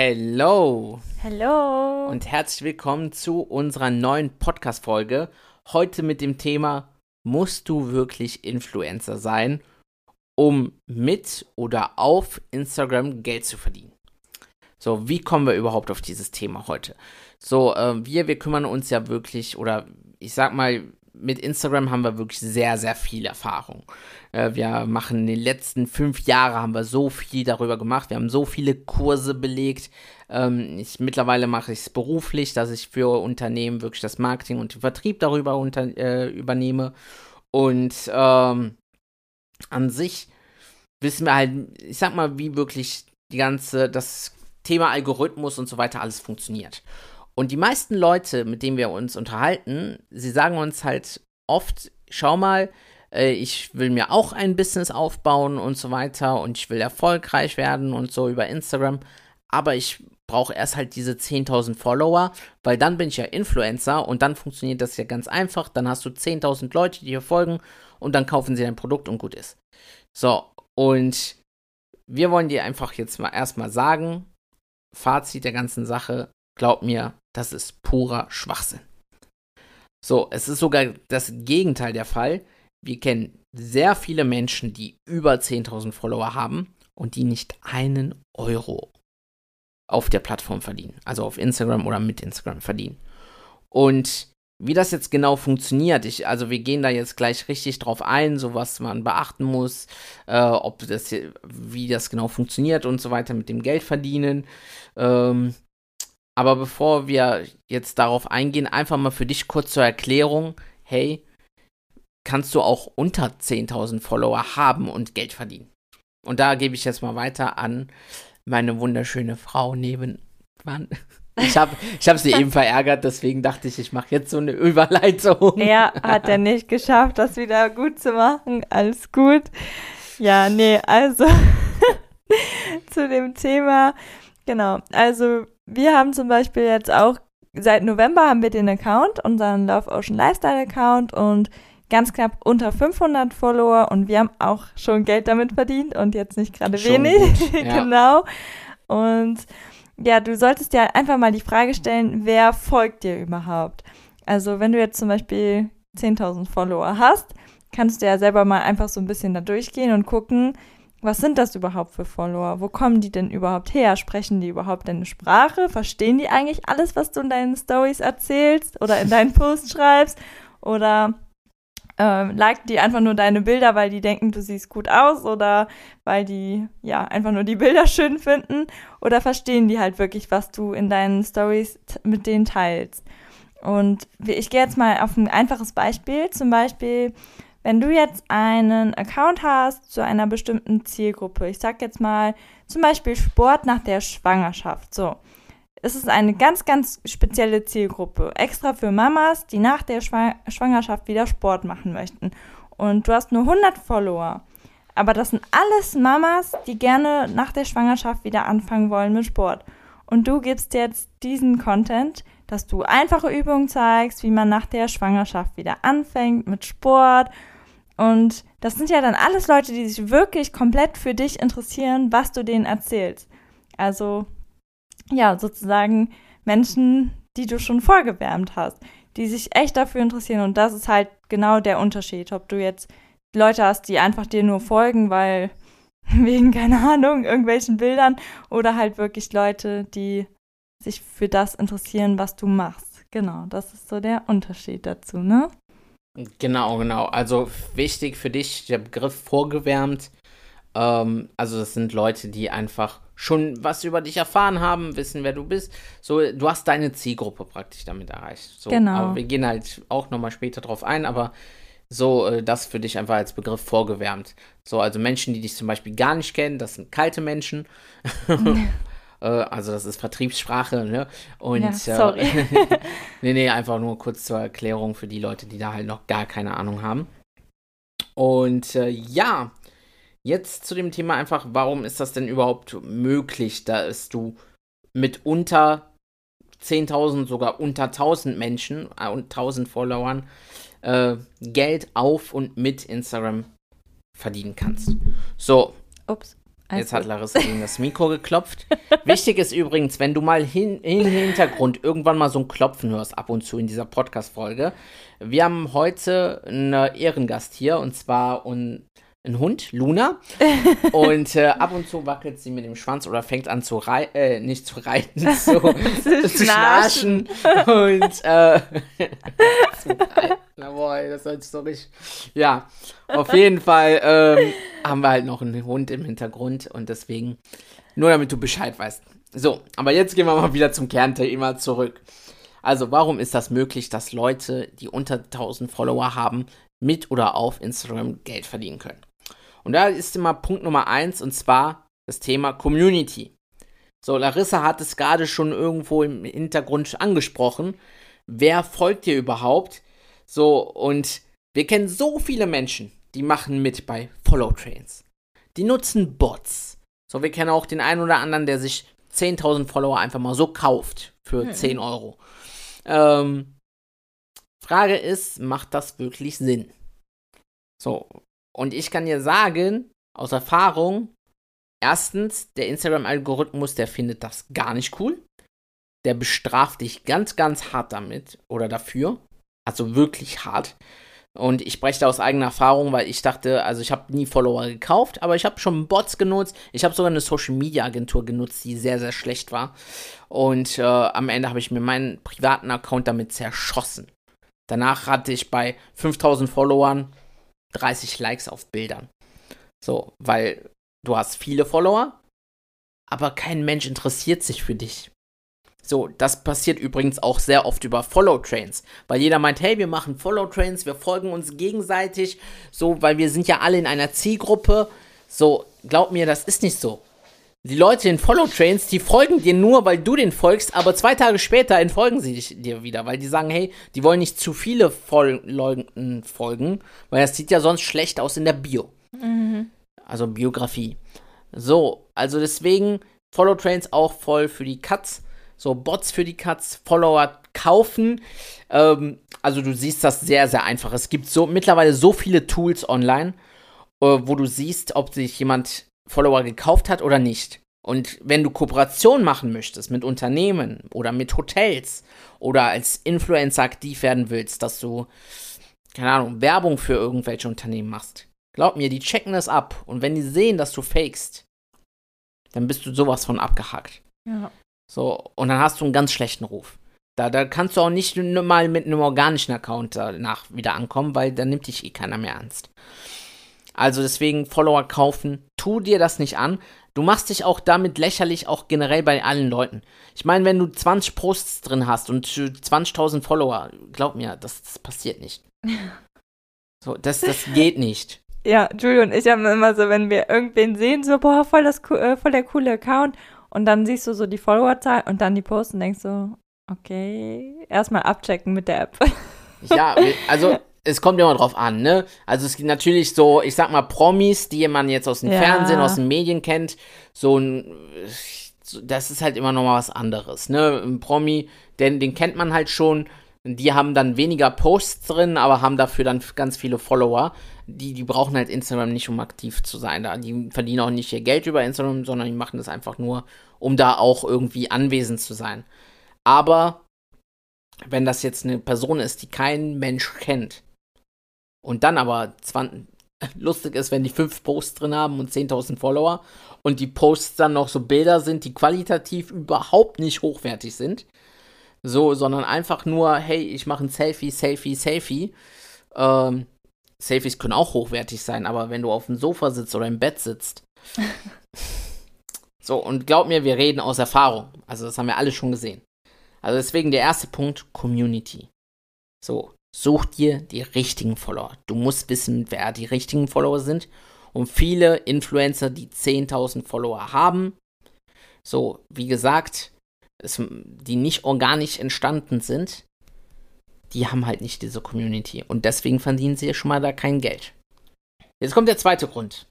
Hello Hallo. und herzlich willkommen zu unserer neuen Podcast-Folge. Heute mit dem Thema: Musst du wirklich Influencer sein, um mit oder auf Instagram Geld zu verdienen? So, wie kommen wir überhaupt auf dieses Thema heute? So, äh, wir, wir kümmern uns ja wirklich, oder ich sag mal, mit Instagram haben wir wirklich sehr, sehr viel Erfahrung. Äh, wir machen in den letzten fünf Jahren haben wir so viel darüber gemacht. Wir haben so viele Kurse belegt. Ähm, ich, mittlerweile mache ich es beruflich, dass ich für Unternehmen wirklich das Marketing und den Vertrieb darüber unter, äh, übernehme. Und ähm, an sich wissen wir halt, ich sag mal, wie wirklich die ganze, das Thema Algorithmus und so weiter alles funktioniert. Und die meisten Leute, mit denen wir uns unterhalten, sie sagen uns halt oft, schau mal, äh, ich will mir auch ein Business aufbauen und so weiter und ich will erfolgreich werden und so über Instagram, aber ich brauche erst halt diese 10.000 Follower, weil dann bin ich ja Influencer und dann funktioniert das ja ganz einfach, dann hast du 10.000 Leute, die dir folgen und dann kaufen sie dein Produkt und gut ist. So, und wir wollen dir einfach jetzt mal erstmal sagen, Fazit der ganzen Sache, glaub mir, das ist purer Schwachsinn. So, es ist sogar das Gegenteil der Fall. Wir kennen sehr viele Menschen, die über 10.000 Follower haben und die nicht einen Euro auf der Plattform verdienen. Also auf Instagram oder mit Instagram verdienen. Und wie das jetzt genau funktioniert, ich, also wir gehen da jetzt gleich richtig drauf ein, so was man beachten muss, äh, ob das, wie das genau funktioniert und so weiter mit dem Geld verdienen. Ähm, aber bevor wir jetzt darauf eingehen, einfach mal für dich kurz zur Erklärung, hey, kannst du auch unter 10.000 Follower haben und Geld verdienen. Und da gebe ich jetzt mal weiter an meine wunderschöne Frau nebenan. Ich habe ich hab sie eben verärgert, deswegen dachte ich, ich mache jetzt so eine Überleitung. Ja, hat er nicht geschafft, das wieder gut zu machen. Alles gut. Ja, nee, also zu dem Thema. Genau, also wir haben zum Beispiel jetzt auch, seit November haben wir den Account, unseren Love Ocean Lifestyle Account und ganz knapp unter 500 Follower und wir haben auch schon Geld damit verdient und jetzt nicht gerade wenig. ja. genau. Und ja, du solltest dir einfach mal die Frage stellen, wer folgt dir überhaupt? Also wenn du jetzt zum Beispiel 10.000 Follower hast, kannst du ja selber mal einfach so ein bisschen da durchgehen und gucken, was sind das überhaupt für Follower? Wo kommen die denn überhaupt her? Sprechen die überhaupt deine Sprache? Verstehen die eigentlich alles, was du in deinen Stories erzählst oder in deinen Posts schreibst? Oder ähm, liken die einfach nur deine Bilder, weil die denken, du siehst gut aus oder weil die ja einfach nur die Bilder schön finden? Oder verstehen die halt wirklich, was du in deinen Stories mit denen teilst? Und ich gehe jetzt mal auf ein einfaches Beispiel. Zum Beispiel, wenn du jetzt einen Account hast zu einer bestimmten Zielgruppe, ich sag jetzt mal zum Beispiel Sport nach der Schwangerschaft, so. Es ist eine ganz, ganz spezielle Zielgruppe, extra für Mamas, die nach der Schwa Schwangerschaft wieder Sport machen möchten. Und du hast nur 100 Follower. Aber das sind alles Mamas, die gerne nach der Schwangerschaft wieder anfangen wollen mit Sport. Und du gibst jetzt diesen Content, dass du einfache Übungen zeigst, wie man nach der Schwangerschaft wieder anfängt mit Sport. Und das sind ja dann alles Leute, die sich wirklich komplett für dich interessieren, was du denen erzählst. Also, ja, sozusagen Menschen, die du schon vorgewärmt hast, die sich echt dafür interessieren. Und das ist halt genau der Unterschied, ob du jetzt Leute hast, die einfach dir nur folgen, weil wegen, keine Ahnung, irgendwelchen Bildern oder halt wirklich Leute, die sich für das interessieren, was du machst. Genau, das ist so der Unterschied dazu, ne? Genau, genau. Also wichtig für dich der Begriff vorgewärmt. Ähm, also das sind Leute, die einfach schon was über dich erfahren haben, wissen, wer du bist. So, du hast deine Zielgruppe praktisch damit erreicht. So, Genau. Aber wir gehen halt auch nochmal später drauf ein, aber So, äh, das für dich einfach als Begriff vorgewärmt. So, also Menschen, die dich zum Beispiel gar nicht kennen, das sind kalte Menschen. Äh, also das ist Vertriebssprache, ne? Und Ja, sorry. Äh, nee, nee, einfach nur kurz zur Erklärung für die Leute, die da halt noch gar keine Ahnung haben. Und äh, ja, jetzt zu dem Thema einfach, warum ist das denn überhaupt möglich, dass du mit unter 10.000, sogar unter 1.000 Menschen äh, und 1.000 Followern Geld auf und mit Instagram verdienen kannst. So, Ups. Alles Jetzt hat gut. Larissa gegen das Mikro geklopft. Wichtig ist übrigens, wenn du mal hin, in den Hintergrund irgendwann mal so ein Klopfen hörst, ab und zu in dieser Podcast-Folge. Wir haben heute einen Ehrengast hier und zwar un, ein Hund, Luna. Und äh, ab und zu wackelt sie mit dem Schwanz oder fängt an zu reiten, äh, nicht zu reiten, zu, zu schnarchen. Und äh, zu reiten. Jawohl, das hört sich so richtig. Ja, auf jeden Fall ähm, haben wir halt noch einen Hund im Hintergrund und deswegen, nur damit du Bescheid weißt. So, aber jetzt gehen wir mal wieder zum Kernthema zurück. Also, warum ist das möglich, dass Leute, die unter 1000 Follower haben, mit oder auf Instagram Geld verdienen können? Und da ist immer Punkt Nummer eins und zwar das Thema Community. So, Larissa hat es gerade schon irgendwo im Hintergrund angesprochen. Wer folgt dir überhaupt? So, und wir kennen so viele Menschen, die machen mit bei Follow Trains. Die nutzen Bots. So, wir kennen auch den einen oder anderen, der sich 10.000 Follower einfach mal so kauft für Mhm. 10 Euro. Ähm, Frage ist, macht das wirklich Sinn? So, und ich kann dir sagen, aus Erfahrung, erstens, der Instagram-Algorithmus, der findet das gar nicht cool. Der bestraft dich ganz, ganz hart damit oder dafür. Also wirklich hart. Und ich spreche da aus eigener Erfahrung, weil ich dachte, also ich habe nie Follower gekauft, aber ich habe schon Bots genutzt. Ich habe sogar eine Social Media Agentur genutzt, die sehr, sehr schlecht war. Und äh, am Ende habe ich mir meinen privaten Account damit zerschossen. Danach hatte ich bei 5000 Followern 30 Likes auf Bildern. So, weil du hast viele Follower, aber kein Mensch interessiert sich für dich. So, das passiert übrigens auch sehr oft über Follow-Trains, weil jeder meint, hey, wir machen Follow-Trains, wir folgen uns gegenseitig, so, weil wir sind ja alle in einer Zielgruppe. So, glaub mir, das ist nicht so. Die Leute in Follow-Trains, die folgen dir nur, weil du den folgst, aber zwei Tage später entfolgen sie dich, dir wieder, weil die sagen, hey, die wollen nicht zu viele Fol Leuten folgen, weil das sieht ja sonst schlecht aus in der Bio. Also Biografie. So, also deswegen Follow-Trains auch voll für die Cuts. So, Bots für die Cuts, Follower kaufen. Ähm, also du siehst das sehr, sehr einfach. Es gibt so mittlerweile so viele Tools online, äh, wo du siehst, ob sich jemand Follower gekauft hat oder nicht. Und wenn du Kooperation machen möchtest mit Unternehmen oder mit Hotels oder als Influencer aktiv werden willst, dass du, keine Ahnung, Werbung für irgendwelche Unternehmen machst, glaub mir, die checken das ab. Und wenn die sehen, dass du fakest, dann bist du sowas von abgehakt. Ja. So, und dann hast du einen ganz schlechten Ruf. Da, da kannst du auch nicht mal mit einem organischen Account danach wieder ankommen, weil dann nimmt dich eh keiner mehr ernst. Also deswegen Follower kaufen, tu dir das nicht an. Du machst dich auch damit lächerlich, auch generell bei allen Leuten. Ich meine, wenn du 20 Posts drin hast und 20.000 Follower, glaub mir, das, das passiert nicht. So, das, das geht nicht. Ja, Julie und ich haben immer so, wenn wir irgendwen sehen, so, boah, voll, das, äh, voll der coole Account. Und dann siehst du so die Followerzahl und dann die Posts und denkst so, okay, erstmal abchecken mit der App. Ja, also es kommt immer drauf an, ne? Also es gibt natürlich so, ich sag mal, Promis, die man jetzt aus dem Ja. Fernsehen, aus den Medien kennt, so ein, das ist halt immer noch mal was anderes, ne? Ein Promi, den, den kennt man halt schon, die haben dann weniger Posts drin, aber haben dafür dann ganz viele Follower. Die, die brauchen halt Instagram nicht, um aktiv zu sein. Da, die verdienen auch nicht ihr Geld über Instagram, sondern die machen das einfach nur, um da auch irgendwie anwesend zu sein. Aber wenn das jetzt eine Person ist, die kein Mensch kennt und dann aber 20, lustig ist, wenn die fünf Posts drin haben und 10.000 Follower und die Posts dann noch so Bilder sind, die qualitativ überhaupt nicht hochwertig sind, so, sondern einfach nur, hey, ich mache ein Selfie, Selfie, Selfie. Ähm, Selfies können auch hochwertig sein, aber wenn du auf dem Sofa sitzt oder im Bett sitzt. so, und glaub mir, wir reden aus Erfahrung. Also, das haben wir alle schon gesehen. Also deswegen der erste Punkt, Community. So, such dir die richtigen Follower. Du musst wissen, wer die richtigen Follower sind. Und viele Influencer, die 10.000 Follower haben, so, wie gesagt, es, die nicht organisch entstanden sind, die haben halt nicht diese Community. Und deswegen verdienen sie schon mal da kein Geld. Jetzt kommt der zweite Grund.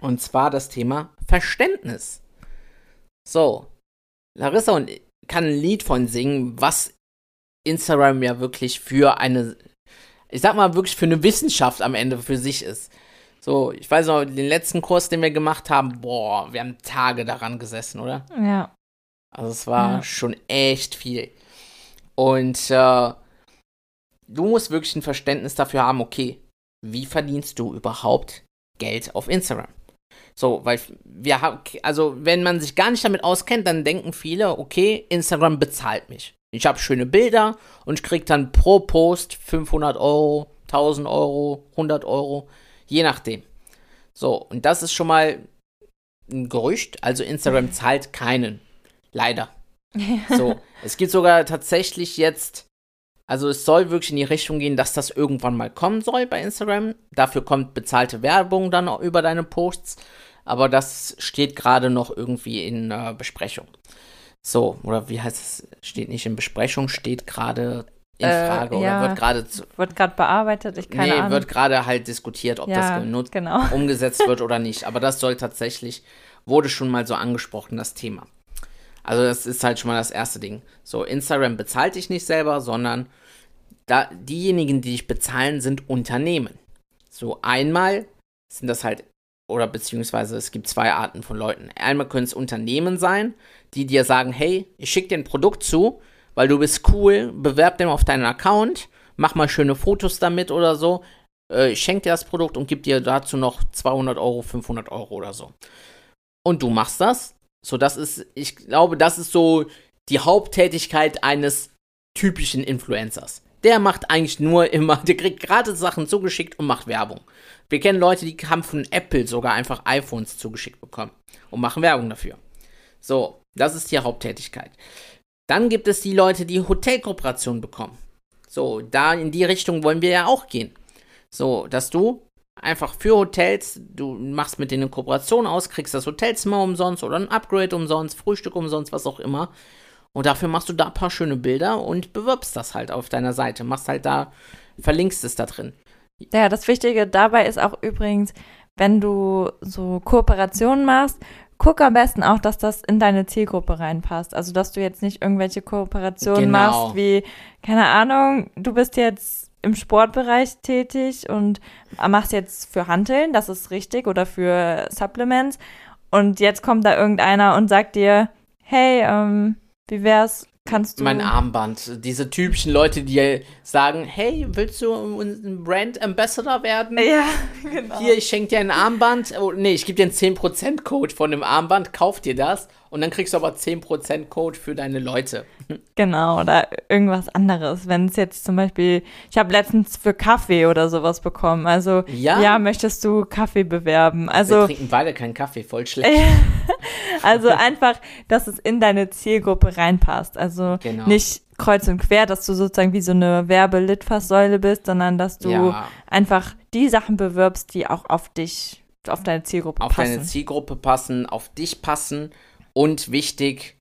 Und zwar das Thema Verständnis. So, Larissa und kann ein Lied von singen, was Instagram ja wirklich für eine, ich sag mal wirklich für eine Wissenschaft am Ende für sich ist. So, ich weiß noch, den letzten Kurs, den wir gemacht haben, boah, wir haben Tage daran gesessen, oder? Ja. Also es war Ja. schon echt viel. Und äh, du musst wirklich ein Verständnis dafür haben, okay, wie verdienst du überhaupt Geld auf Instagram? So, weil wir haben, also wenn man sich gar nicht damit auskennt, dann denken viele, okay, Instagram bezahlt mich. Ich habe schöne Bilder und ich krieg dann pro Post 500 Euro, 1000 Euro, 100 Euro, je nachdem. So, und das ist schon mal ein Gerücht. Also Instagram zahlt keinen. Leider. So, es gibt sogar tatsächlich jetzt, also es soll wirklich in die Richtung gehen, dass das irgendwann mal kommen soll bei Instagram. Dafür kommt bezahlte Werbung dann auch über deine Posts. Aber das steht gerade noch irgendwie in äh, Besprechung. So, oder wie heißt es? Steht nicht in Besprechung, steht gerade in Äh, Frage ja. oder wird gerade zu- Wird gerade bearbeitet, ich keine nee, Ahnung. wird gerade halt diskutiert, ob ja, das genutzt, genau. umgesetzt wird oder nicht. Aber das soll tatsächlich, wurde schon mal so angesprochen, das Thema. Also das ist halt schon mal das erste Ding. So, Instagram bezahlt dich nicht selber, sondern da, diejenigen, die dich bezahlen, sind Unternehmen. So, einmal sind das halt, oder beziehungsweise es gibt zwei Arten von Leuten. Einmal können es Unternehmen sein, die dir sagen, hey, ich schicke dir ein Produkt zu, weil du bist cool, bewerb den auf deinen Account, mach mal schöne Fotos damit oder so, äh, ich schenke dir das Produkt und gib dir dazu noch 200 Euro, 500 Euro oder so. Und du machst das. So, das ist, ich glaube, das ist so die Haupttätigkeit eines typischen Influencers. Der macht eigentlich nur immer, der kriegt gerade Sachen zugeschickt und macht Werbung. Wir kennen Leute, die haben von Apple sogar einfach iPhones zugeschickt bekommen und machen Werbung dafür. So, das ist die Haupttätigkeit. Dann gibt es die Leute, die Hotelkooperationen bekommen. So, da in die Richtung wollen wir ja auch gehen. So, dass du einfach für Hotels, du machst mit denen eine Kooperation aus, kriegst das Hotelzimmer umsonst oder ein Upgrade umsonst, Frühstück umsonst, was auch immer. Und dafür machst du da ein paar schöne Bilder und bewirbst das halt auf deiner Seite. Machst halt da, verlinkst es da drin. Ja, das Wichtige dabei ist auch übrigens, wenn du so Kooperationen machst, guck am besten auch, dass das in deine Zielgruppe reinpasst. Also, dass du jetzt nicht irgendwelche Kooperationen Genau. machst, wie, keine Ahnung, du bist jetzt im Sportbereich tätig und machst jetzt für Hanteln, das ist richtig, oder für Supplements. Und jetzt kommt da irgendeiner und sagt dir, hey, ähm, wie wär's, kannst du. Mein Armband. Diese typischen Leute, die sagen, hey, willst du ein Brand Ambassador werden? Ja, genau. Hier, ich schenke dir ein Armband. Oh, nee, ich gebe dir einen 10% Code von dem Armband, kauf dir das und dann kriegst du aber 10% Code für deine Leute. Genau, oder irgendwas anderes. Wenn es jetzt zum Beispiel, ich habe letztens für Kaffee oder sowas bekommen. Also, Ja? ja, möchtest du Kaffee bewerben? Wir Also, trinken beide keinen Kaffee, voll schlecht. also einfach, dass es in deine Zielgruppe reinpasst. Also Genau. nicht kreuz und quer, dass du sozusagen wie so eine Werbelitfaßsäule bist, sondern dass du Ja. einfach die Sachen bewirbst, die auch auf dich, auf deine Zielgruppe auf passen. deine Zielgruppe passen, auf dich passen und wichtig,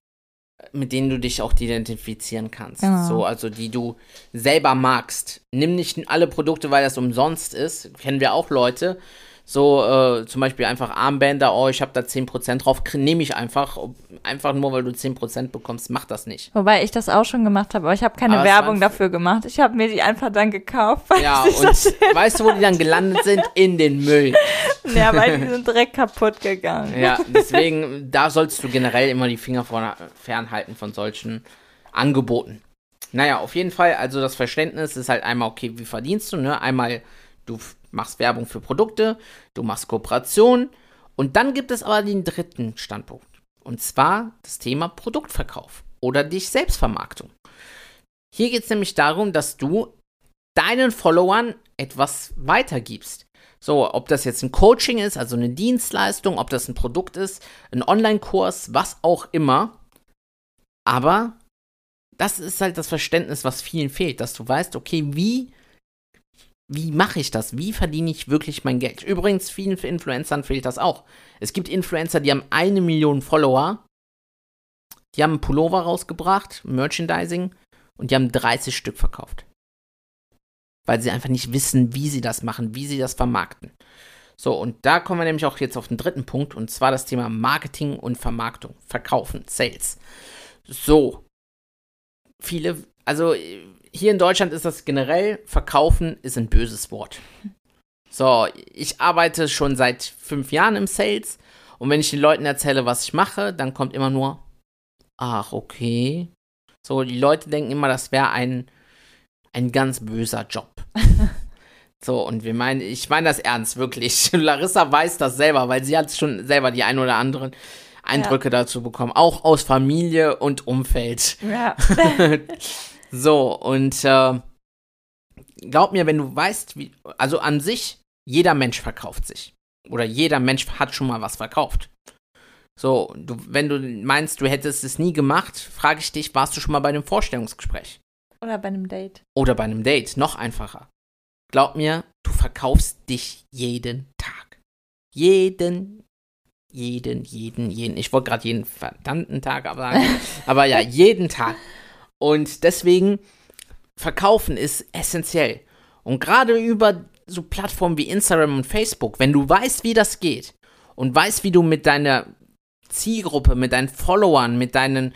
mit denen du dich auch identifizieren kannst. Genau. So, also die du selber magst. Nimm nicht alle Produkte, weil das umsonst ist. Kennen wir auch Leute. So, äh, zum Beispiel einfach Armbänder, oh, ich habe da 10% drauf, nehme ich einfach. Einfach nur, weil du 10% bekommst, mach das nicht. Wobei ich das auch schon gemacht habe, aber ich habe keine Aber Werbung dafür gemacht. Ich habe mir die einfach dann gekauft. Weil Ja, und weißt du, wo die dann gelandet sind? In den Müll. Ja, weil die sind direkt kaputt gegangen. Ja, deswegen, da sollst du generell immer die Finger von, fernhalten von solchen Angeboten. Naja, auf jeden Fall, also das Verständnis ist halt einmal, okay, wie verdienst du, ne? Einmal, du machst Werbung für Produkte, du machst Kooperation und dann gibt es aber den dritten Standpunkt. Und zwar das Thema Produktverkauf oder dich Selbstvermarktung. Hier geht es nämlich darum, dass du deinen Followern etwas weitergibst. So, ob das jetzt ein Coaching ist, also eine Dienstleistung, ob das ein Produkt ist, ein Online-Kurs, was auch immer. Aber das ist halt das Verständnis, was vielen fehlt, dass du weißt, okay, wie, wie mache ich das? Wie verdiene ich wirklich mein Geld? Übrigens, vielen Influencern fehlt das auch. Es gibt Influencer, die haben eine Million Follower, die haben einen Pullover rausgebracht, Merchandising, und die haben 30 Stück verkauft. Weil sie einfach nicht wissen, wie sie das machen, wie sie das vermarkten. So, und da kommen wir nämlich auch jetzt auf den dritten Punkt, und zwar das Thema Marketing und Vermarktung, Verkaufen, Sales. So, viele, also hier in Deutschland ist das generell, Verkaufen ist ein böses Wort. So, ich arbeite schon seit fünf Jahren im Sales und wenn ich den Leuten erzähle, was ich mache, dann kommt immer nur, ach, okay. So, die Leute denken immer, das wäre ein, ein ganz böser Job. so, und wir meinen, ich meine das ernst, wirklich. Larissa weiß das selber, weil sie hat schon selber die ein oder anderen Eindrücke ja. dazu bekommen, auch aus Familie und Umfeld. Ja. so, und äh, glaub mir, wenn du weißt, wie, also an sich, jeder Mensch verkauft sich. Oder jeder Mensch hat schon mal was verkauft. So, du, wenn du meinst, du hättest es nie gemacht, frage ich dich, warst du schon mal bei einem Vorstellungsgespräch? Oder bei einem Date. Oder bei einem Date, noch einfacher. Glaub mir, du verkaufst dich jeden Tag. Jeden, jeden, jeden, jeden. Ich wollte gerade jeden verdammten Tag aber sagen, aber ja, jeden Tag. Und deswegen, verkaufen ist essentiell. Und gerade über so Plattformen wie Instagram und Facebook, wenn du weißt, wie das geht und weißt, wie du mit deiner Zielgruppe, mit deinen Followern, mit deinen,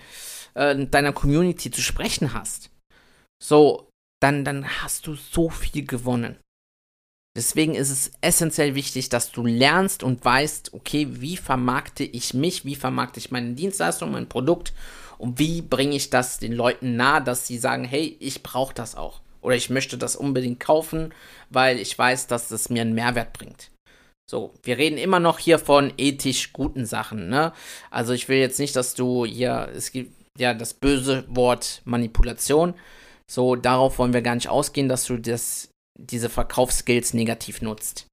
äh, deiner Community zu sprechen hast, so, dann, dann hast du so viel gewonnen. Deswegen ist es essentiell wichtig, dass du lernst und weißt, okay, wie vermarkte ich mich, wie vermarkte ich meine Dienstleistung, mein Produkt und wie bringe ich das den Leuten nahe, dass sie sagen, hey, ich brauche das auch. Oder ich möchte das unbedingt kaufen, weil ich weiß, dass es mir einen Mehrwert bringt. So, wir reden immer noch hier von ethisch guten Sachen, ne? Also ich will jetzt nicht, dass du hier, es gibt ja das böse Wort Manipulation. So, darauf wollen wir gar nicht ausgehen, dass du das, diese Verkaufsskills negativ nutzt.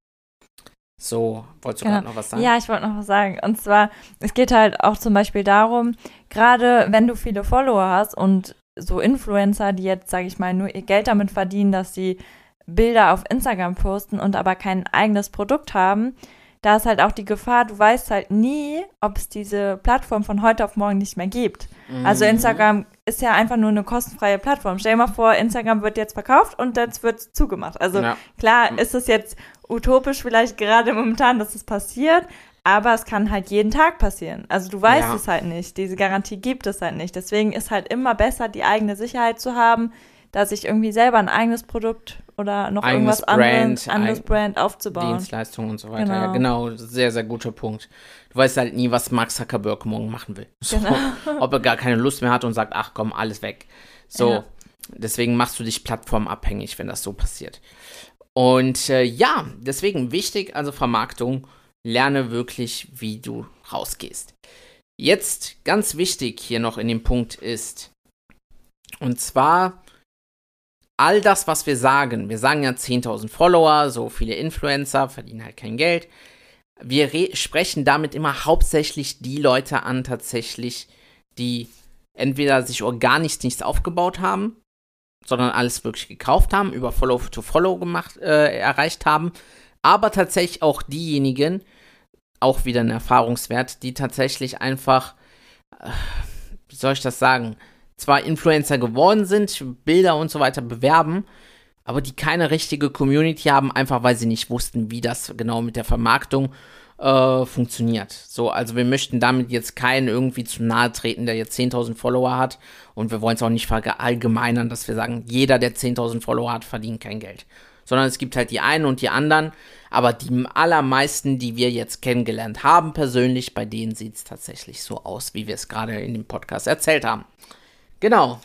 So, wolltest du genau. gerade noch was sagen? Ja, ich wollte noch was sagen. Und zwar, es geht halt auch zum Beispiel darum, gerade wenn du viele Follower hast und so Influencer, die jetzt, sage ich mal, nur ihr Geld damit verdienen, dass sie Bilder auf Instagram posten und aber kein eigenes Produkt haben, da ist halt auch die Gefahr, du weißt halt nie, ob es diese Plattform von heute auf morgen nicht mehr gibt. Also mhm. Also Instagram ist ja einfach nur eine kostenfreie Plattform. Stell dir mal vor, Instagram wird jetzt verkauft und jetzt wird zugemacht. Also ja. klar ist es jetzt utopisch vielleicht gerade momentan, dass es das passiert, aber es kann halt jeden Tag passieren. Also du weißt ja. es halt nicht. Diese Garantie gibt es halt nicht. Deswegen ist halt immer besser, die eigene Sicherheit zu haben, dass ich irgendwie selber ein eigenes Produkt oder noch eigenes irgendwas Brand, anderes Brand aufzubauen. Dienstleistungen und so weiter. Genau. Ja, genau, sehr, sehr guter Punkt. Du weißt halt nie, was Mark Zuckerberg morgen machen will. So, genau. ob er gar keine Lust mehr hat und sagt, ach komm, alles weg. So, ja. deswegen machst du dich plattformabhängig, wenn das so passiert. Und äh, ja, deswegen wichtig, also Vermarktung, lerne wirklich, wie du rausgehst. Jetzt ganz wichtig hier noch in dem Punkt ist, und zwar all das, was wir sagen, wir sagen ja 10.000 Follower, so viele Influencer verdienen halt kein Geld. Wir sprechen damit immer hauptsächlich die Leute an, tatsächlich, die entweder sich organisch nichts aufgebaut haben, sondern alles wirklich gekauft haben, über Follow to Follow gemacht, äh, erreicht haben, aber tatsächlich auch diejenigen, auch wieder ein Erfahrungswert, die tatsächlich einfach, äh, wie soll ich das sagen, zwar Influencer geworden sind, Bilder und so weiter bewerben, aber die keine richtige Community haben, einfach weil sie nicht wussten, wie das genau mit der Vermarktung äh, funktioniert. So, also wir möchten damit jetzt keinen irgendwie zu nahe treten, der jetzt 10.000 Follower hat und wir wollen es auch nicht verallgemeinern, dass wir sagen, jeder, der 10.000 Follower hat, verdient kein Geld. Sondern es gibt halt die einen und die anderen, aber die allermeisten, die wir jetzt kennengelernt haben persönlich, bei denen sieht es tatsächlich so aus, wie wir es gerade in dem Podcast erzählt haben. Genau.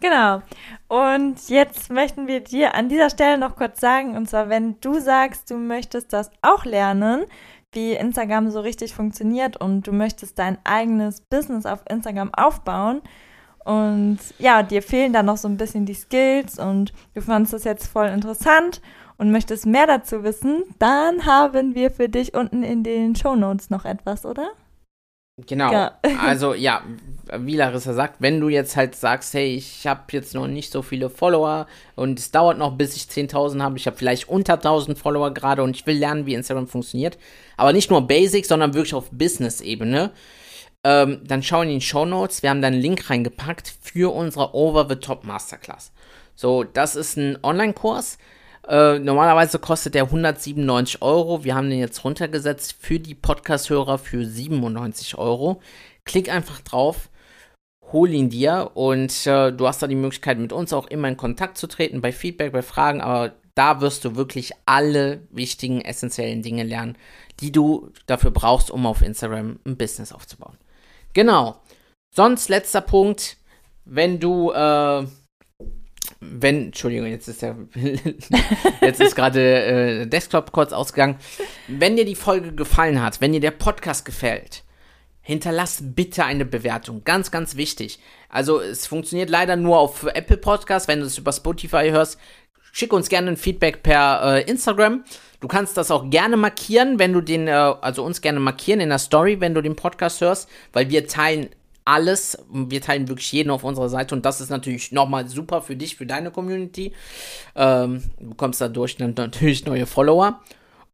Genau. Und jetzt möchten wir dir an dieser Stelle noch kurz sagen, und zwar, wenn du sagst, du möchtest das auch lernen, wie Instagram so richtig funktioniert und du möchtest dein eigenes Business auf Instagram aufbauen und ja, dir fehlen da noch so ein bisschen die Skills und du fandest das jetzt voll interessant und möchtest mehr dazu wissen, dann haben wir für dich unten in den Show Notes noch etwas, oder? Genau. Ja. also ja, wie Larissa sagt, wenn du jetzt halt sagst, hey, ich habe jetzt noch nicht so viele Follower und es dauert noch, bis ich 10.000 habe, ich habe vielleicht unter 1.000 Follower gerade und ich will lernen, wie Instagram funktioniert, aber nicht nur Basic, sondern wirklich auf Business-Ebene, ähm, dann schau in die Show Notes. Wir haben da einen Link reingepackt für unsere Over the Top Masterclass. So, das ist ein Online-Kurs. Äh, normalerweise kostet der 197 Euro. Wir haben den jetzt runtergesetzt für die Podcast-Hörer für 97 Euro. Klick einfach drauf, hol ihn dir und äh, du hast da die Möglichkeit, mit uns auch immer in Kontakt zu treten, bei Feedback, bei Fragen, aber da wirst du wirklich alle wichtigen, essentiellen Dinge lernen, die du dafür brauchst, um auf Instagram ein Business aufzubauen. Genau. Sonst letzter Punkt, wenn du, äh, wenn, Entschuldigung, jetzt ist der, jetzt ist gerade äh, Desktop kurz ausgegangen. Wenn dir die Folge gefallen hat, wenn dir der Podcast gefällt, hinterlass bitte eine Bewertung. Ganz, ganz wichtig. Also es funktioniert leider nur auf Apple Podcast. Wenn du es über Spotify hörst, schick uns gerne ein Feedback per äh, Instagram. Du kannst das auch gerne markieren, wenn du den, äh, also uns gerne markieren in der Story, wenn du den Podcast hörst, weil wir teilen alles. Wir teilen wirklich jeden auf unserer Seite und das ist natürlich nochmal super für dich, für deine Community. Ähm, du bekommst dadurch natürlich neue Follower.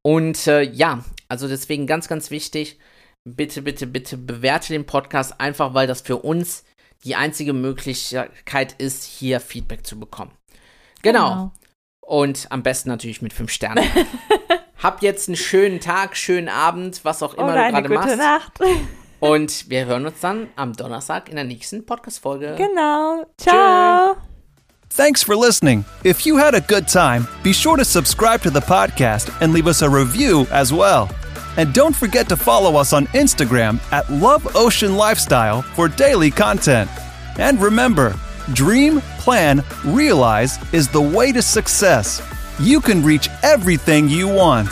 Und äh, ja, also deswegen ganz, ganz wichtig, bitte, bitte, bitte bewerte den Podcast einfach, weil das für uns die einzige Möglichkeit ist, hier Feedback zu bekommen. Genau. genau. Und am besten natürlich mit fünf Sternen. Hab jetzt einen schönen Tag, schönen Abend, was auch immer Oder du gerade machst. Nacht. Und wir hören uns dann am Donnerstag in der nächsten Podcast-Folge. Genau. Ciao. Tschö. Thanks for listening. If you had a good time, be sure to subscribe to the podcast and leave us a review as well. And don't forget to follow us on Instagram at Love Ocean Lifestyle for daily content. And remember, Dream, plan, realize is the way to success. You can reach everything you want.